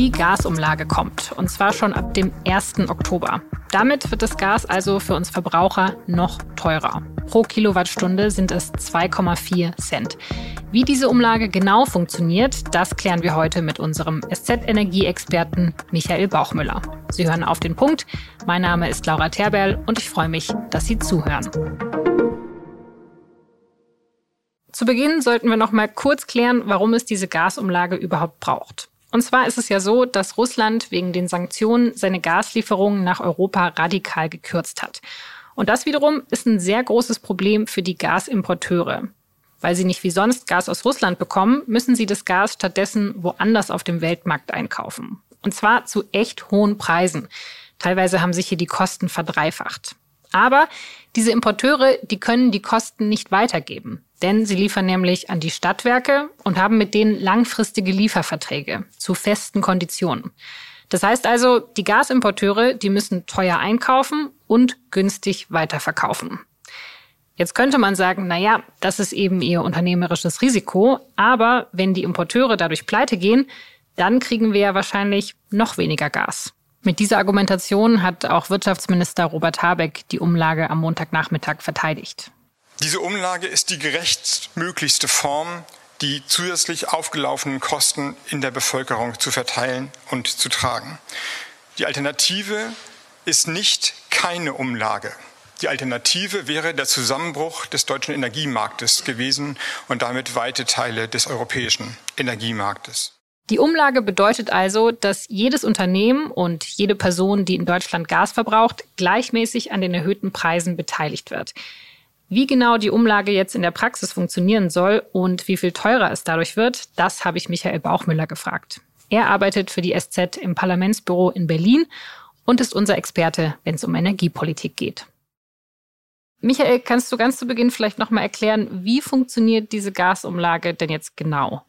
Die Gasumlage kommt, und zwar schon ab dem 1. Oktober. Damit wird das Gas also für uns Verbraucher noch teurer. Pro Kilowattstunde sind es 2,4 Cent. Wie diese Umlage genau funktioniert, das klären wir heute mit unserem SZ-Energieexperten Michael Bauchmüller. Sie hören auf den Punkt. Mein Name ist Laura Terberl und ich freue mich, dass Sie zuhören. Zu Beginn sollten wir noch mal kurz klären, warum es diese Gasumlage überhaupt braucht. Und zwar ist es ja so, dass Russland wegen den Sanktionen seine Gaslieferungen nach Europa radikal gekürzt hat. Und das wiederum ist ein sehr großes Problem für die Gasimporteure. Weil sie nicht wie sonst Gas aus Russland bekommen, müssen sie das Gas stattdessen woanders auf dem Weltmarkt einkaufen. Und zwar zu echt hohen Preisen. Teilweise haben sich hier die Kosten verdreifacht. Aber diese Importeure, die können die Kosten nicht weitergeben. Denn sie liefern nämlich an die Stadtwerke und haben mit denen langfristige Lieferverträge zu festen Konditionen. Das heißt also, die Gasimporteure, die müssen teuer einkaufen und günstig weiterverkaufen. Jetzt könnte man sagen, na ja, das ist eben ihr unternehmerisches Risiko, aber wenn die Importeure dadurch pleite gehen, dann kriegen wir ja wahrscheinlich noch weniger Gas. Mit dieser Argumentation hat auch Wirtschaftsminister Robert Habeck die Umlage am Montagnachmittag verteidigt. Diese Umlage ist die gerechtmöglichste Form, die zusätzlich aufgelaufenen Kosten in der Bevölkerung zu verteilen und zu tragen. Die Alternative ist nicht keine Umlage. Die Alternative wäre der Zusammenbruch des deutschen Energiemarktes gewesen und damit weite Teile des europäischen Energiemarktes. Die Umlage bedeutet also, dass jedes Unternehmen und jede Person, die in Deutschland Gas verbraucht, gleichmäßig an den erhöhten Preisen beteiligt wird. Wie genau die Umlage jetzt in der Praxis funktionieren soll und wie viel teurer es dadurch wird, das habe ich Michael Bauchmüller gefragt. Er arbeitet für die SZ im Parlamentsbüro in Berlin und ist unser Experte, wenn es um Energiepolitik geht. Michael, kannst du ganz zu Beginn vielleicht nochmal erklären, wie funktioniert diese Gasumlage denn jetzt genau?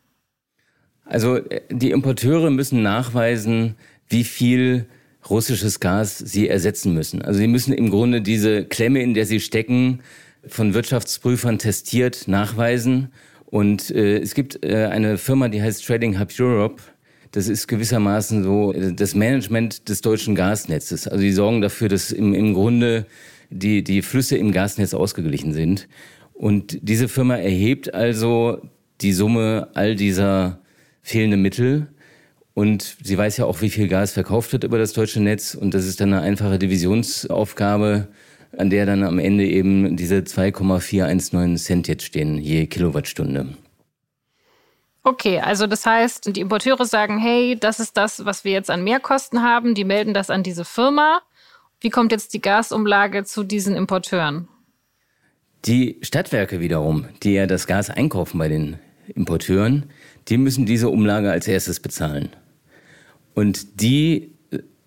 Also die Importeure müssen nachweisen, wie viel russisches Gas sie ersetzen müssen. Also sie müssen im Grunde diese Klemme, in der sie stecken, von Wirtschaftsprüfern testiert, nachweisen. Und äh, es gibt äh, eine Firma, die heißt Trading Hub Europe. Das ist gewissermaßen so äh, das Management des deutschen Gasnetzes. Also die sorgen dafür, dass im, im Grunde die, die Flüsse im Gasnetz ausgeglichen sind. Und diese Firma erhebt also die Summe all dieser fehlenden Mittel. Und sie weiß ja auch, wie viel Gas verkauft wird über das deutsche Netz. Und das ist dann eine einfache Divisionsaufgabe an der dann am Ende eben diese 2,419 Cent jetzt stehen je Kilowattstunde. Okay, also das heißt, die Importeure sagen, hey, das ist das, was wir jetzt an Mehrkosten haben. Die melden das an diese Firma. Wie kommt jetzt die Gasumlage zu diesen Importeuren? Die Stadtwerke wiederum, die ja das Gas einkaufen bei den Importeuren, die müssen diese Umlage als erstes bezahlen. Und die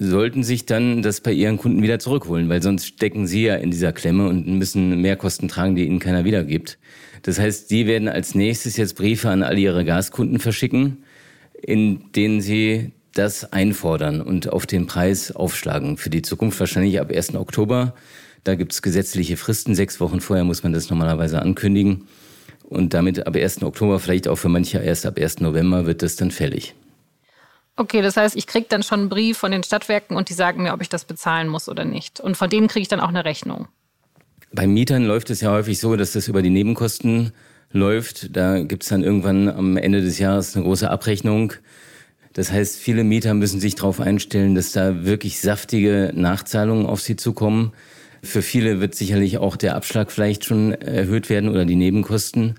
sollten sich dann das bei ihren Kunden wieder zurückholen, weil sonst stecken sie ja in dieser Klemme und müssen Mehrkosten tragen, die ihnen keiner wiedergibt. Das heißt, die werden als nächstes jetzt Briefe an all ihre Gaskunden verschicken, in denen sie das einfordern und auf den Preis aufschlagen. Für die Zukunft wahrscheinlich ab 1. Oktober. Da gibt's gesetzliche Fristen. Sechs Wochen vorher muss man das normalerweise ankündigen. Und damit ab 1. Oktober, vielleicht auch für manche erst ab 1. November, wird das dann fällig. Okay, das heißt, ich kriege dann schon einen Brief von den Stadtwerken und die sagen mir, ob ich das bezahlen muss oder nicht. Und von denen kriege ich dann auch eine Rechnung. Bei Mietern läuft es ja häufig so, dass das über die Nebenkosten läuft. Da gibt es dann irgendwann am Ende des Jahres eine große Abrechnung. Das heißt, viele Mieter müssen sich darauf einstellen, dass da wirklich saftige Nachzahlungen auf sie zukommen. Für viele wird sicherlich auch der Abschlag vielleicht schon erhöht werden oder die Nebenkosten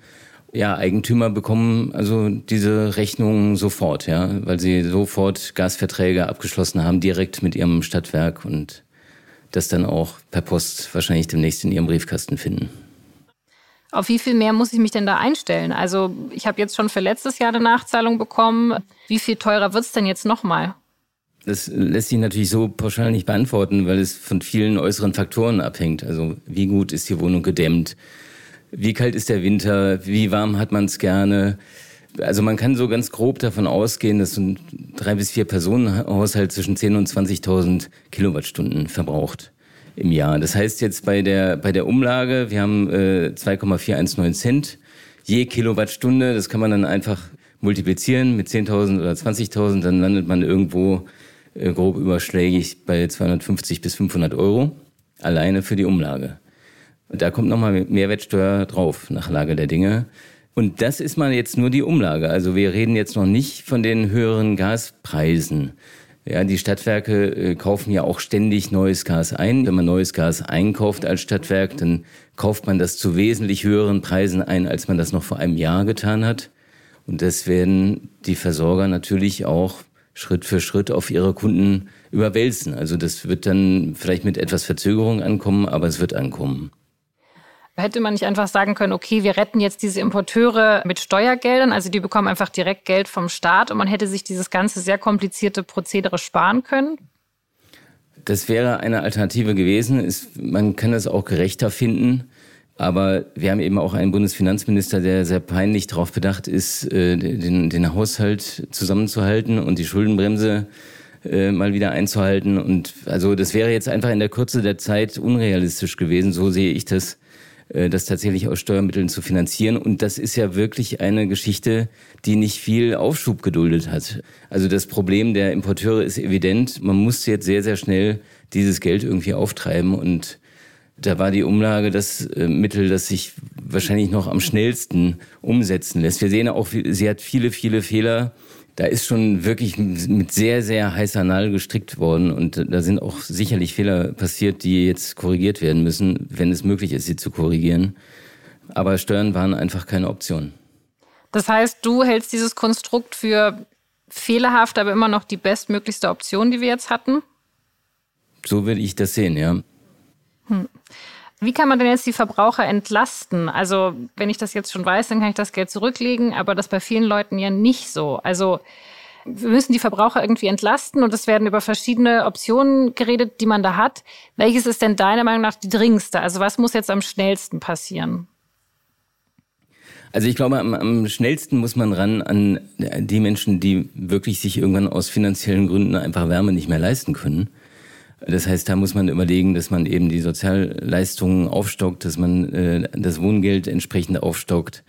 ja, Eigentümer bekommen also diese Rechnungen sofort, ja, weil sie sofort Gasverträge abgeschlossen haben, direkt mit ihrem Stadtwerk und das dann auch per Post wahrscheinlich demnächst in ihrem Briefkasten finden. Auf wie viel mehr muss ich mich denn da einstellen? Also ich habe jetzt schon für letztes Jahr eine Nachzahlung bekommen. Wie viel teurer wird es denn jetzt nochmal? Das lässt sich natürlich so pauschal nicht beantworten, weil es von vielen äußeren Faktoren abhängt. Also wie gut ist die Wohnung gedämmt? Wie kalt ist der Winter? Wie warm hat man es gerne? Also man kann so ganz grob davon ausgehen, dass so ein drei bis vier Personen Haushalt zwischen 10.000 und 20.000 Kilowattstunden verbraucht im Jahr. Das heißt jetzt bei der bei der Umlage, wir haben äh, 2,419 Cent je Kilowattstunde, das kann man dann einfach multiplizieren mit 10.000 oder 20.000, dann landet man irgendwo äh, grob überschlägig bei 250 bis 500 Euro alleine für die Umlage. Da kommt nochmal Mehrwertsteuer drauf nach Lage der Dinge. Und das ist mal jetzt nur die Umlage. Also wir reden jetzt noch nicht von den höheren Gaspreisen. Ja, die Stadtwerke äh, kaufen ja auch ständig neues Gas ein. Wenn man neues Gas einkauft als Stadtwerk, dann kauft man das zu wesentlich höheren Preisen ein, als man das noch vor einem Jahr getan hat. Und das werden die Versorger natürlich auch Schritt für Schritt auf ihre Kunden überwälzen. Also das wird dann vielleicht mit etwas Verzögerung ankommen, aber es wird ankommen. Hätte man nicht einfach sagen können, okay, wir retten jetzt diese Importeure mit Steuergeldern, also die bekommen einfach direkt Geld vom Staat und man hätte sich dieses ganze sehr komplizierte Prozedere sparen können? Das wäre eine Alternative gewesen. Ist, man kann es auch gerechter finden. Aber wir haben eben auch einen Bundesfinanzminister, der sehr peinlich darauf bedacht ist, äh, den, den Haushalt zusammenzuhalten und die Schuldenbremse äh, mal wieder einzuhalten. Und also das wäre jetzt einfach in der Kürze der Zeit unrealistisch gewesen. So sehe ich das. Äh, das tatsächlich aus Steuermitteln zu finanzieren. Und das ist ja wirklich eine Geschichte, die nicht viel Aufschub geduldet hat. Also das Problem der Importeure ist evident. Man muss jetzt sehr, sehr schnell dieses Geld irgendwie auftreiben. Und da war die Umlage das äh, Mittel, das sich wahrscheinlich noch am schnellsten umsetzen lässt. Wir sehen auch, sie hat viele, viele Fehler da ist schon wirklich mit sehr, sehr heißer Nadel gestrickt worden und da sind auch sicherlich Fehler passiert, die jetzt korrigiert werden müssen, wenn es möglich ist, sie zu korrigieren. Aber Steuern waren einfach keine Option. Das heißt, du hältst dieses Konstrukt für fehlerhaft, aber immer noch die bestmöglichste Option, die wir jetzt hatten? So würde ich das sehen, ja. Hm. Wie kann man denn jetzt die Verbraucher entlasten? Also, wenn ich das jetzt schon weiß, dann kann ich das Geld zurücklegen, aber das bei vielen Leuten ja nicht so. Also, wir müssen die Verbraucher irgendwie entlasten und es werden über verschiedene Optionen geredet, die man da hat. Welches ist denn deiner Meinung nach die dringendste? Also, was muss jetzt am schnellsten passieren? Also ich glaube, am, am, schnellsten muss man ran an die Menschen, die wirklich sich irgendwann aus finanziellen Gründen einfach Wärme nicht mehr leisten können. Das heißt, da muss man überlegen, dass man eben die Sozialleistungen aufstockt, dass man äh, das Wohngeld entsprechend aufstockt,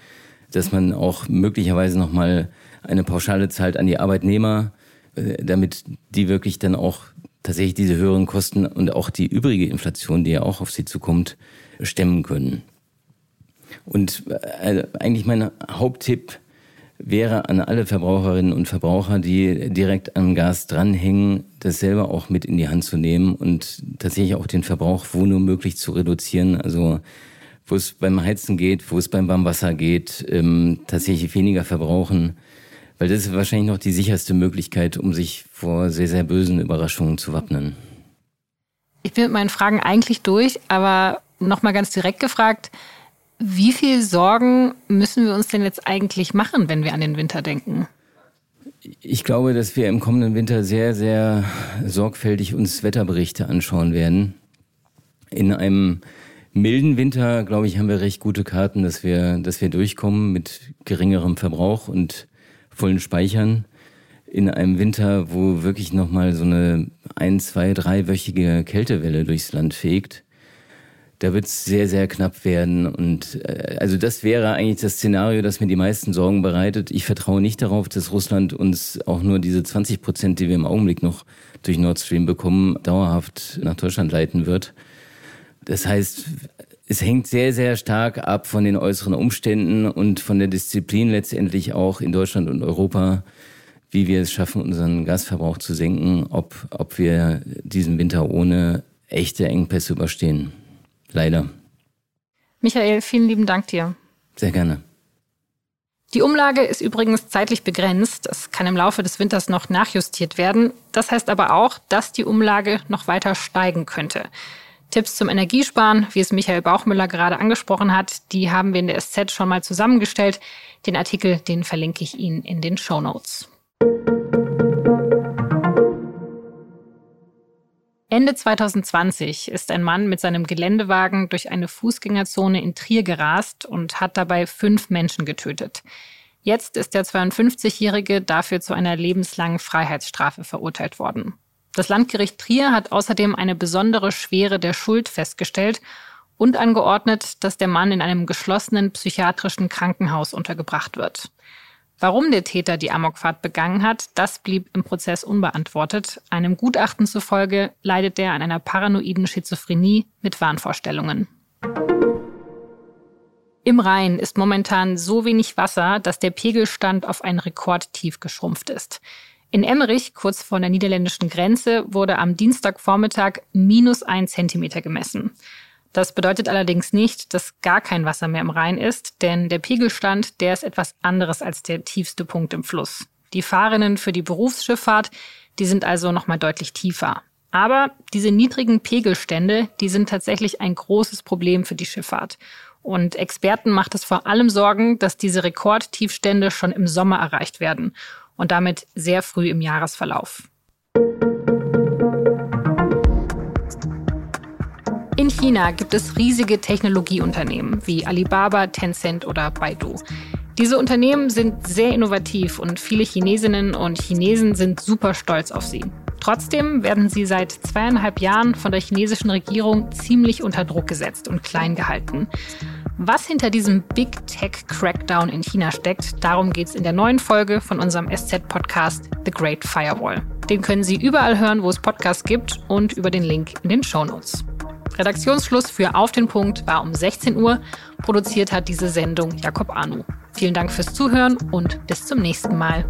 dass man auch möglicherweise nochmal eine Pauschale zahlt an die Arbeitnehmer, äh, damit die wirklich dann auch tatsächlich diese höheren Kosten und auch die übrige Inflation, die ja auch auf sie zukommt, stemmen können. Und äh, eigentlich mein Haupttipp wäre an alle Verbraucherinnen und Verbraucher, die direkt am Gas dranhängen, das selber auch mit in die Hand zu nehmen und tatsächlich auch den Verbrauch wo nur möglich zu reduzieren. Also wo es beim Heizen geht, wo es beim Warmwasser geht, ähm, tatsächlich weniger verbrauchen. Weil das ist wahrscheinlich noch die sicherste Möglichkeit, um sich vor sehr, sehr bösen Überraschungen zu wappnen. Ich bin mit meinen Fragen eigentlich durch, aber nochmal ganz direkt gefragt, wie viel Sorgen müssen wir uns denn jetzt eigentlich machen, wenn wir an den Winter denken? Ich glaube, dass wir im kommenden Winter sehr, sehr sorgfältig uns Wetterberichte anschauen werden. In einem milden Winter, glaube ich, haben wir recht gute Karten, dass wir, dass wir durchkommen mit geringerem Verbrauch und vollen Speichern. In einem Winter, wo wirklich nochmal so eine ein, zwei, dreiwöchige Kältewelle durchs Land fegt, da wird es sehr, sehr knapp werden. Und äh, also das wäre eigentlich das Szenario, das mir die meisten Sorgen bereitet. Ich vertraue nicht darauf, dass Russland uns auch nur diese 20 Prozent, die wir im Augenblick noch durch Nord Stream bekommen, dauerhaft nach Deutschland leiten wird. Das heißt, es hängt sehr, sehr stark ab von den äußeren Umständen und von der Disziplin letztendlich auch in Deutschland und Europa, wie wir es schaffen, unseren Gasverbrauch zu senken, ob, ob wir diesen Winter ohne echte Engpässe überstehen. Leider. Michael, vielen lieben Dank dir. Sehr gerne. Die Umlage ist übrigens zeitlich begrenzt. Es kann im Laufe des Winters noch nachjustiert werden. Das heißt aber auch, dass die Umlage noch weiter steigen könnte. Tipps zum Energiesparen, wie es Michael Bauchmüller gerade angesprochen hat, die haben wir in der SZ schon mal zusammengestellt. Den Artikel, den verlinke ich Ihnen in den Show Notes. Ende 2020 ist ein Mann mit seinem Geländewagen durch eine Fußgängerzone in Trier gerast und hat dabei fünf Menschen getötet. Jetzt ist der 52-Jährige dafür zu einer lebenslangen Freiheitsstrafe verurteilt worden. Das Landgericht Trier hat außerdem eine besondere Schwere der Schuld festgestellt und angeordnet, dass der Mann in einem geschlossenen psychiatrischen Krankenhaus untergebracht wird. Warum der Täter die Amokfahrt begangen hat, das blieb im Prozess unbeantwortet. Einem Gutachten zufolge leidet er an einer paranoiden Schizophrenie mit Wahnvorstellungen. Im Rhein ist momentan so wenig Wasser, dass der Pegelstand auf ein Rekordtief geschrumpft ist. In Emmerich, kurz vor der niederländischen Grenze, wurde am Dienstagvormittag minus ein Zentimeter gemessen. Das bedeutet allerdings nicht, dass gar kein Wasser mehr im Rhein ist, denn der Pegelstand, der ist etwas anderes als der tiefste Punkt im Fluss. Die Fahrerinnen für die Berufsschifffahrt, die sind also nochmal deutlich tiefer. Aber diese niedrigen Pegelstände, die sind tatsächlich ein großes Problem für die Schifffahrt. Und Experten macht es vor allem Sorgen, dass diese Rekordtiefstände schon im Sommer erreicht werden und damit sehr früh im Jahresverlauf. China gibt es riesige Technologieunternehmen wie Alibaba, Tencent oder Baidu. Diese Unternehmen sind sehr innovativ und viele Chinesinnen und Chinesen sind super stolz auf sie. Trotzdem werden sie seit zweieinhalb Jahren von der chinesischen Regierung ziemlich unter Druck gesetzt und klein gehalten. Was hinter diesem Big Tech Crackdown in China steckt, darum geht es in der neuen Folge von unserem SZ-Podcast The Great Firewall. Den können Sie überall hören, wo es Podcasts gibt und über den Link in den Show Notes. Redaktionsschluss für Auf den Punkt war um 16 Uhr. Produziert hat diese Sendung Jakob Anu. Vielen Dank fürs Zuhören und bis zum nächsten Mal.